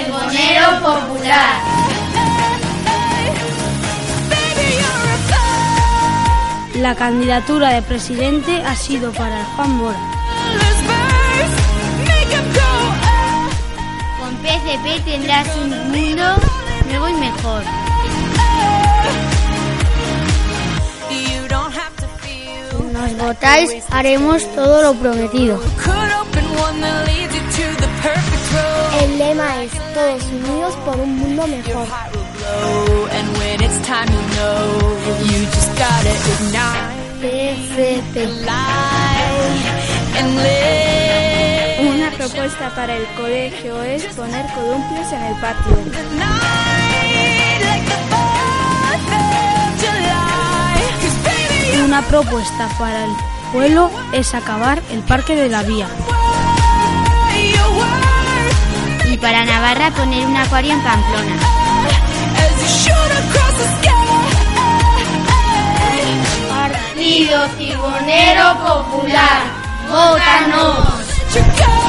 Partido Cibonero Popular. La candidatura de presidente ha sido para Juan Mora. Con PCP tendrás un mundo nuevo y mejor. Si nos votáis, haremos todo lo prometido. Es Todos unidos por un mundo mejor. Una propuesta para el colegio es poner columpios en el patio. Una propuesta para el pueblo es acabar el parque de la vía. Para Navarra poner un acuario en Pamplona. Partido Cibonero Popular. ¡Vótanos!